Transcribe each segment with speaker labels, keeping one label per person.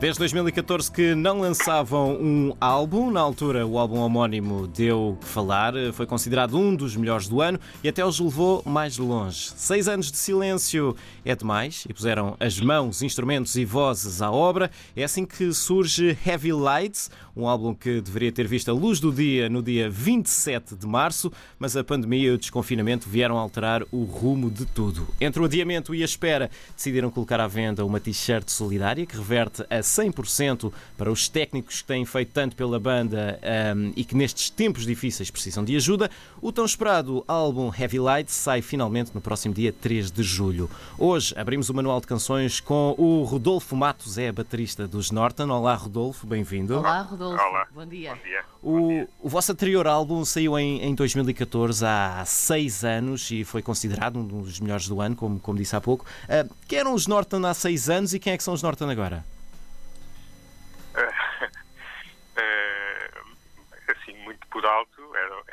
Speaker 1: Desde 2014 que não lançavam um álbum, na altura o álbum homónimo deu que falar, foi considerado um dos melhores do ano e até os levou mais longe. Seis anos de silêncio é demais e puseram as mãos, instrumentos e vozes à obra. É assim que surge Heavy Lights, um álbum que deveria ter visto a luz do dia no dia 27 de março, mas a pandemia e o desconfinamento vieram alterar o rumo de tudo. Entre o adiamento e a espera, decidiram colocar à venda uma t-shirt solidária que reverte a 100% para os técnicos que têm feito tanto pela banda um, e que nestes tempos difíceis precisam de ajuda. O tão esperado álbum Heavy Light sai finalmente no próximo dia 3 de julho. Hoje abrimos o manual de canções com o Rodolfo Matos, é baterista dos Norton. Olá, Rodolfo, bem-vindo.
Speaker 2: Olá, Rodolfo.
Speaker 3: Olá.
Speaker 2: Bom dia.
Speaker 3: Bom dia.
Speaker 1: O, o vosso anterior álbum saiu em, em 2014, há seis anos, e foi considerado um dos melhores do ano, como, como disse há pouco. Uh, quem eram os Norton há seis anos e quem é que são os Norton agora?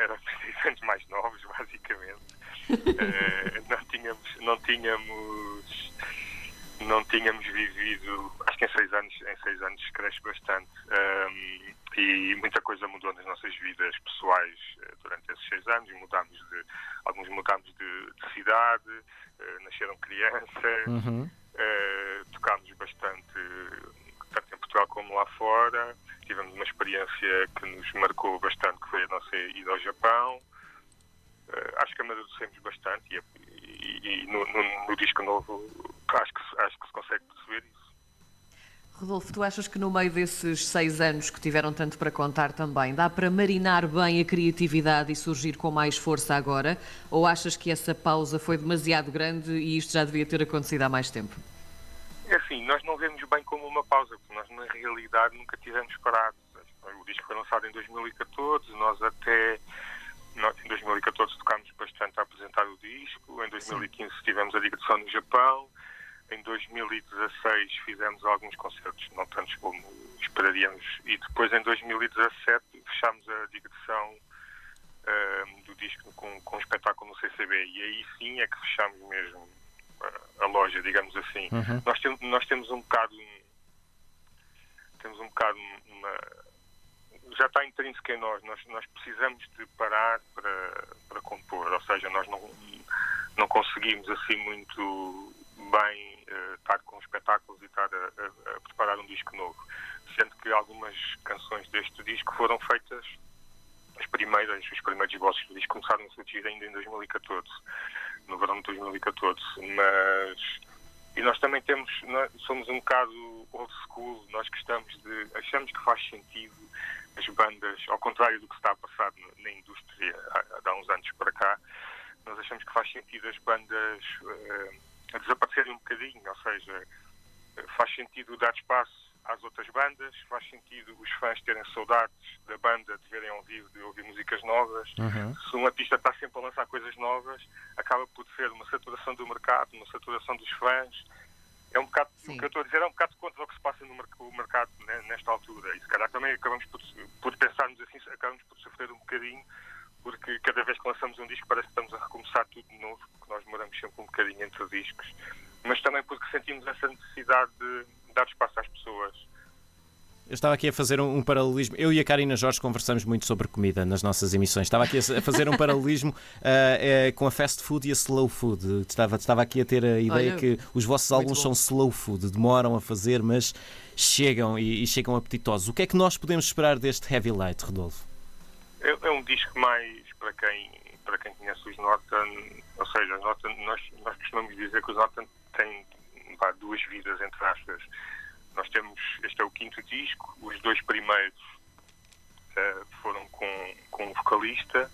Speaker 3: Eram anos mais novos, basicamente. Eh, não tínhamos, não tínhamos, não tínhamos vivido, acho que em seis anos, em seis anos cresce bastante. Um, e muita coisa mudou nas nossas vidas pessoais eh, durante esses seis anos. Mudámos de, alguns mudámos de, de cidade, uh, nasceram crianças,
Speaker 1: Uhum.
Speaker 3: uh, tocámos bastante Portugal como lá fora. Tivemos uma experiência que nos marcou bastante, que foi a nossa ida ao Japão. Uh, acho que amadurecemos bastante e, e, e no, no, no, disco novo acho que, acho que se consegue perceber isso.
Speaker 2: Rodolfo, tu achas que no meio desses seis anos que tiveram tanto para contar também, dá para marinar bem a criatividade e surgir com mais força agora? Ou achas que essa pausa foi demasiado grande e isto já devia ter acontecido há mais tempo?
Speaker 3: Assim, nós não vemos bem como uma pausa, porque nós na realidade nunca tivemos parados. O disco foi lançado em 2014, nós até nós, em 2014 tocámos bastante a apresentar o disco, em 2015 Sim. tivemos a digressão no Japão, em 2016 fizemos alguns concertos, não tantos como esperaríamos, e depois em 2017 fechámos a digressão uh, do disco com, com um espetáculo no CCB, e aí sim é que fechámos mesmo a loja, digamos assim.
Speaker 1: Uhum.
Speaker 3: Nós, tem, nós temos um bocado temos um bocado uma, já está intrínseco em nós, nós, nós precisamos de parar para, para compor, ou seja, nós não, não conseguimos assim muito bem uh, estar com espetáculos e estar a, a, a, preparar um disco novo. Sendo que algumas canções deste disco foram feitas, as primeiras, os primeiros vozes do disco começaram a surgir ainda em 2014, no verão de 2014. Mas. E nós também temos, nós somos um bocado old school, nós gostamos de. achamos que faz sentido as bandas, ao contrário do que está a passar na indústria há, há uns anos para cá, nós achamos que faz sentido as bandas. Uh, desaparecerem um bocadinho, ou seja, faz sentido dar espaço às outras bandas, faz sentido os fãs terem saudades da banda, de verem ao vivo, de ouvir músicas novas.
Speaker 1: Uhum.
Speaker 3: Se um artista está sempre a lançar coisas novas, acaba por ser uma saturação do mercado, uma saturação dos fãs. É um bocado,
Speaker 2: Sim.
Speaker 3: o que eu estou a dizer é um bocado contra o que se passa no mercado né, nesta altura. E se calhar também acabamos por, por pensarmos assim, acabamos por sofrer um bocadinho porque cada vez que lançamos um disco parece que estamos a recomeçar tudo de novo, porque nós demoramos sempre um bocadinho entre discos, mas também porque sentimos essa necessidade de dar espaço às pessoas.
Speaker 1: Eu estava aqui a fazer um, um, paralelismo. Eu e a Karina Jorge conversamos muito sobre comida nas nossas emissões. Estava aqui a, a fazer um paralelismo uh, uh, com a fast food e a slow food. Estava, estava aqui a ter a ideia
Speaker 2: Olha,
Speaker 1: que os vossos álbuns são slow food, demoram a fazer, mas chegam e, e, chegam apetitosos. O que é que nós podemos esperar deste Heavy Light, Rodolfo?
Speaker 3: É, é um disco mais para quem, para quem conhece os Norton, ou seja, Norton, nós, nós costumamos dizer que os Norton têm pá, duas vidas, entre aspas. Nós temos, este é o quinto disco, os dois primeiros uh, foram com, com um vocalista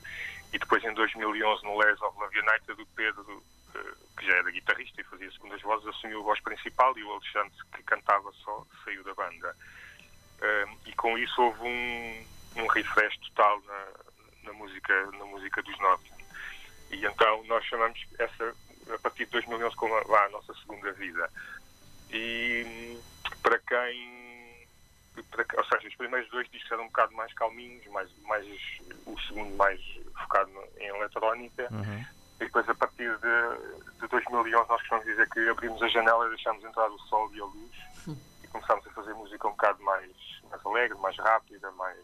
Speaker 3: e depois em 2011 no Les of Love United o Pedro, uh, que já era guitarrista e fazia segundas vozes, assumiu a voz principal e o Alexandre, que cantava só, saiu da banda. Uh, e com isso houve um, um refresh total na, na, música, na música dos Norton. E então nós chamamos essa, a partir de 2011, como a, a nossa segunda vida. E para quem, para, ou seja, os primeiros dois discos eram um bocado mais calminhos, mais, mais, o segundo mais focado em eletrónica.
Speaker 1: Uhum.
Speaker 3: E depois, a partir de, de 2011, nós costumamos dizer que abrimos a janela e deixamos entrar o sol e a luz. E começámos a fazer música um bocado mais, mais alegre, mais rápida, mais.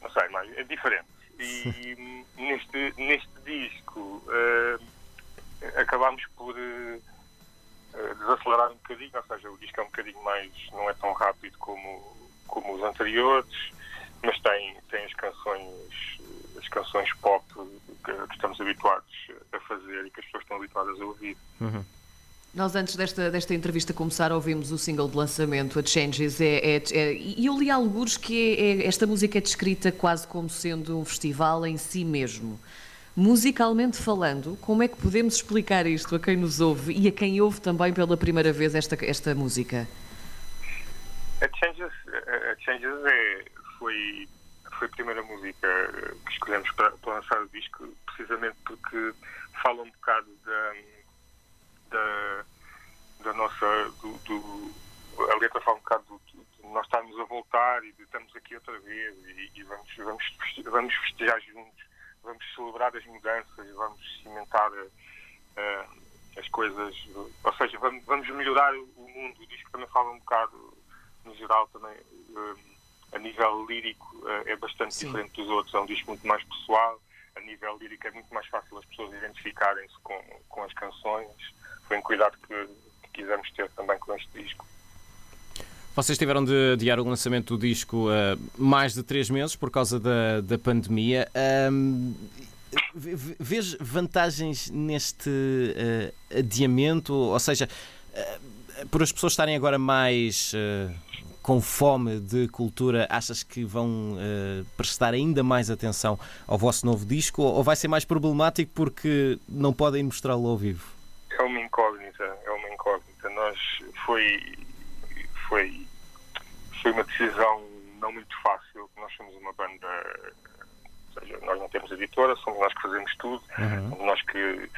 Speaker 3: não sei, mais. é diferente. E neste, neste disco uh, acabámos por uh, desacelerar um bocadinho, ou seja, o disco é um bocadinho mais. não é tão rápido como, como os anteriores, mas tem, tem as canções as canções pop que, que estamos habituados a fazer e que as pessoas estão habituadas a ouvir.
Speaker 2: Uhum. Nós, antes desta, desta entrevista começar, ouvimos o single de lançamento, a Changes, é, é, é, e eu li alguns que é, é, esta música é descrita quase como sendo um festival em si mesmo. Musicalmente falando, como é que podemos explicar isto a quem nos ouve e a quem ouve também pela primeira vez esta, esta música?
Speaker 3: A Changes, a Changes é, foi, foi a primeira música que escolhemos para, para lançar o disco, precisamente porque fala um bocado da da, da nossa. Do, do, a letra fala um bocado do, de nós estarmos a voltar e de estamos aqui outra vez e, e vamos, vamos, vamos festejar juntos, vamos celebrar as mudanças, vamos cimentar uh, as coisas, ou seja, vamos, vamos melhorar o mundo. O disco também fala um bocado, no geral, também. Uh, a nível lírico uh, é bastante Sim. diferente dos outros, é um disco muito mais pessoal. A nível lírico é muito mais fácil as pessoas identificarem-se com, com as canções foi um cuidado que, que quisemos ter também com este disco.
Speaker 1: Vocês tiveram de adiar o lançamento do disco uh, mais de três meses por causa da, da pandemia. Um, vês vantagens neste uh, adiamento? Ou seja, uh, por as pessoas estarem agora mais com fome de cultura, achas que vão prestar ainda mais atenção ao vosso novo disco? Ou vai ser mais problemático porque não podem mostrá-lo ao vivo?
Speaker 3: é uma incógnita, é uma incógnita. Nós foi foi foi uma decisão não muito fácil. Nós somos uma banda, ou seja, nós não temos editora, somos nós que fazemos tudo, uhum. somos nós que,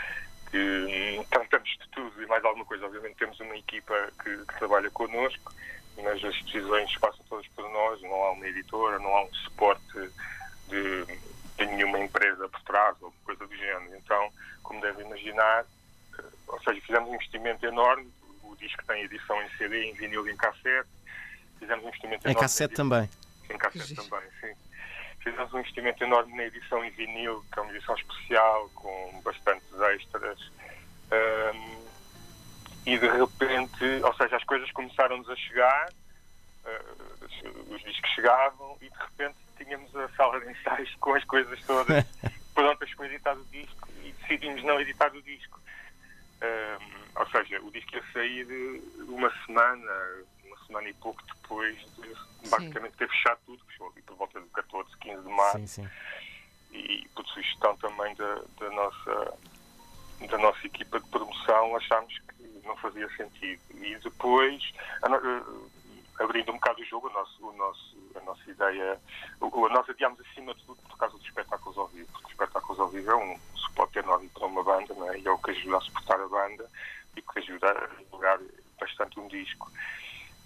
Speaker 3: que tratamos de tudo e mais alguma coisa. Obviamente temos uma equipa que, que trabalha connosco, mas as decisões passam todas por nós. Não há uma editora, não há um suporte de, de nenhuma empresa por trás ou coisa do género. Então, como deve imaginar, ou seja, fizemos um investimento enorme. O disco tem edição em CD, em vinil e em cassete. Fizemos um investimento
Speaker 1: em cassete também.
Speaker 3: Em cassete também, sim. Fizemos um investimento enorme na edição em vinil, que é uma edição especial, com bastantes extras. Um, e de repente, ou seja, as coisas começaram-nos a chegar, uh, os discos chegavam, e de repente tínhamos a sala de ensaios com as coisas todas prontas para editar o disco, e decidimos não editar o disco. Um, ou seja, o disco ia sair uma semana, uma semana e pouco depois de basicamente ter fechado tudo, fechou ali por volta do 14, 15 de março. Sim, sim. E por sugestão também da, da, nossa, da nossa equipa de promoção, achámos que não fazia sentido. E depois, a, abrindo um bocado o jogo, o nosso, o nosso, a nossa ideia, o, nós adiámos acima de tudo por causa dos espetáculos ao vivo, porque os espetáculos ao vivo é um suporte enorme para uma banda, não é? e é o que ajuda a suportar a banda e que ajuda a divulgar bastante um disco.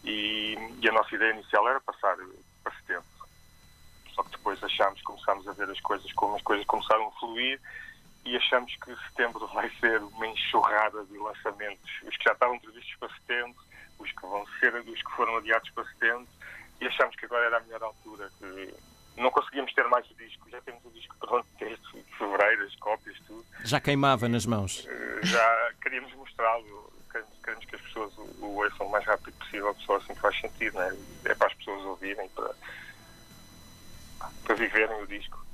Speaker 3: E, e, a nossa ideia inicial era passar para setembro. Só que depois achámos, começámos a ver as coisas, como as coisas começaram a fluir e achamos que setembro vai ser uma enxurrada de lançamentos. Os que já estavam previstos para setembro, os que vão ser, os que foram adiados para setembro, e achamos que agora era a melhor altura, que não conseguíamos ter mais o disco, já temos o disco pronto desde fevereiro, as cópias, tudo.
Speaker 1: Já queimava nas mãos?
Speaker 3: Eh, já queríamos mostrá-lo, queremos, queremos, que as pessoas o, o ouçam o mais rápido possível, que só assim faz sentido, né? é para as pessoas ouvirem, para, para viverem o disco.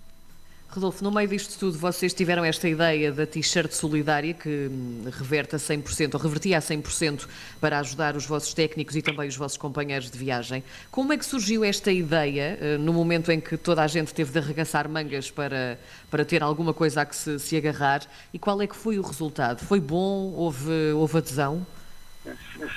Speaker 2: Rodolfo, no meio disto tudo, vocês tiveram esta ideia da t-shirt solidária que hum, reverte a 100%, ou revertia a 100% para ajudar os vossos técnicos e também os vossos companheiros de viagem. Como é que surgiu esta ideia eh, no momento em que toda a gente teve de arregaçar mangas para, para ter alguma coisa a que se, se agarrar? E qual é que foi o resultado? Foi bom? Houve, houve adesão?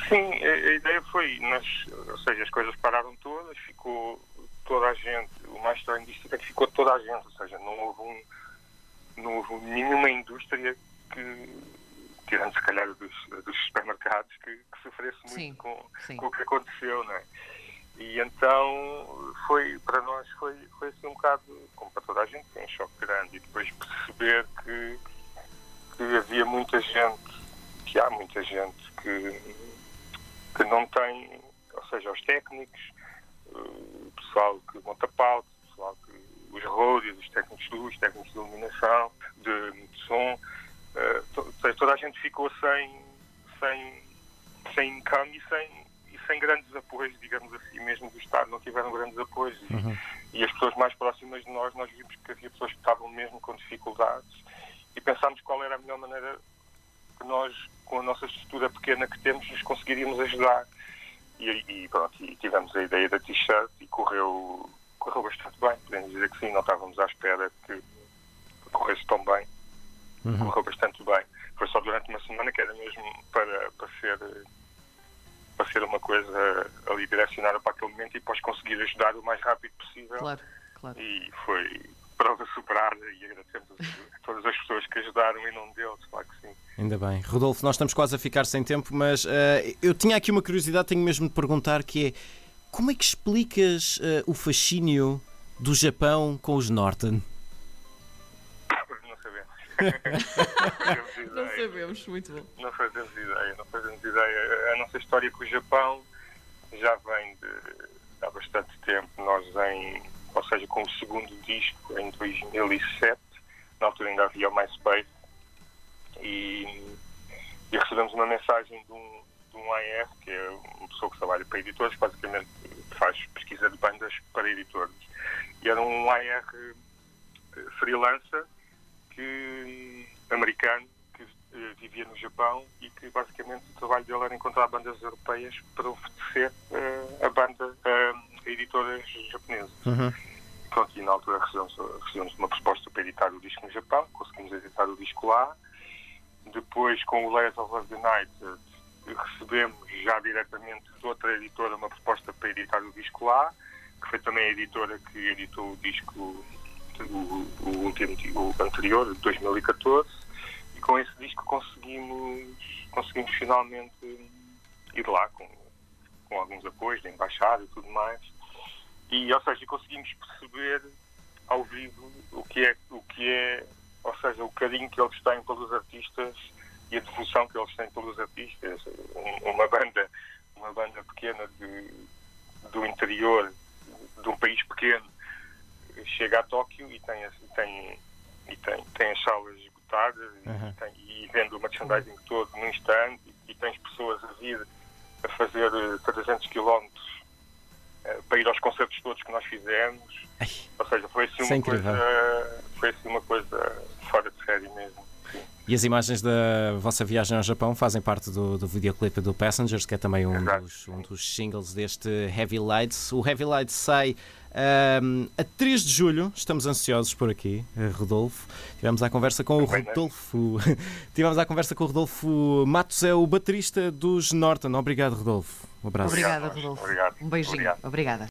Speaker 3: Sim, a ideia foi, nós, ou seja, as coisas pararam todas, ficou toda a gente, o mais estranho disto é que ficou toda a gente, ou seja, não houve, um, não houve nenhuma indústria que, tirando se calhar dos, dos supermercados, que, que sofresse muito sim, com, sim. com o que aconteceu, não é? E então foi, para nós foi, foi assim um bocado, como para toda a gente, foi um choque grande. E depois perceber que, que havia muita gente, que há muita gente que, que não tem, ou seja, os técnicos, o pessoal que monta pauta, o pessoal que, os roadies, os técnicos de luz, técnicos de iluminação, de, de som, uh, to, toda a gente ficou sem, sem, sem income e sem, e sem grandes apoios, digamos assim, mesmo do Estado, não tiveram grandes apoios. Uhum. E, e, as pessoas mais próximas de nós, nós vimos que havia pessoas que estavam mesmo com dificuldades e pensámos qual era a melhor maneira que nós, com a nossa estrutura pequena que temos, nos conseguiríamos ajudar. E, e pronto, e tivemos a ideia da t-shirt e correu, correu bastante bem. Podemos dizer que sim, não estávamos à espera que corresse tão bem. Uhum. Correu bastante bem. Foi só durante uma semana que era mesmo para, para ser para ser uma coisa ali direcionada para aquele momento e depois conseguir ajudar o mais rápido possível.
Speaker 2: Claro, claro.
Speaker 3: E foi prova superada e agradecemos a todas as pessoas que ajudaram em nome deles, claro que sim.
Speaker 1: Ainda bem. Rodolfo, nós estamos quase a ficar sem tempo, mas uh, eu tinha aqui uma curiosidade, tenho mesmo de perguntar, que é como é que explicas uh, o fascínio do Japão com os Norton?
Speaker 3: Não sabemos.
Speaker 2: não sabemos, muito bom.
Speaker 3: Não fazemos ideia, não fazemos ideia. A nossa história com o Japão já vem de há bastante tempo. Nós em, ou seja, com o segundo disco em 2007, na altura ainda havia o MySpace, e, e recebemos uma mensagem de um, de um AR, que é uma pessoa que trabalha para editores, basicamente faz pesquisa de bandas para editores. E era um AR eh, freelancer que, americano que uh, vivia no Japão e que basicamente o trabalho dele era encontrar bandas europeias para oferecer uh, a banda editoras japonesas. Uhum. Pronto, e na altura recebemos, recebemos uma proposta para editar o disco no Japão, conseguimos editar o disco lá, depois, com o Layers of the Night, recebemos já diretamente de outra editora uma proposta para editar o disco lá, que foi também a editora que editou o disco, o, o último, o anterior, de 2014, e com esse disco conseguimos, conseguimos finalmente ir lá com, com alguns apoios da embaixada e tudo mais. E, ou seja, conseguimos perceber ao vivo o que é, o que é ou seja, o carinho que eles têm pelos artistas e a devoção que eles têm pelos artistas. Uma banda, uma banda pequena de, do interior de um país pequeno chega a Tóquio e tem, tem, e tem, tem as salas esgotadas uhum. e, tem, e vende o merchandising todo num instante e, e tens pessoas a vir a fazer 300 eh, quilómetros para ir aos concertos todos que nós fizemos. Ai, Ou seja, foi assim uma coisa, foi assim uma coisa fora de série mesmo. Sim.
Speaker 1: E as imagens da vossa viagem ao Japão fazem parte do, do videoclipe do Passengers, que é também um dos, um dos, singles deste Heavy Lights. O Heavy Lights sai um, a 3 de julho, estamos ansiosos por aqui, eh, Rodolfo. Tivemos a conversa com o Rodolfo. Tivemos a conversa com o Rodolfo Matos, é o baterista dos Norton. Obrigado, Rodolfo. Um abraço.
Speaker 2: Obrigada, Rodolfo. Obrigado. Um beijinho. Obrigado. Obrigada.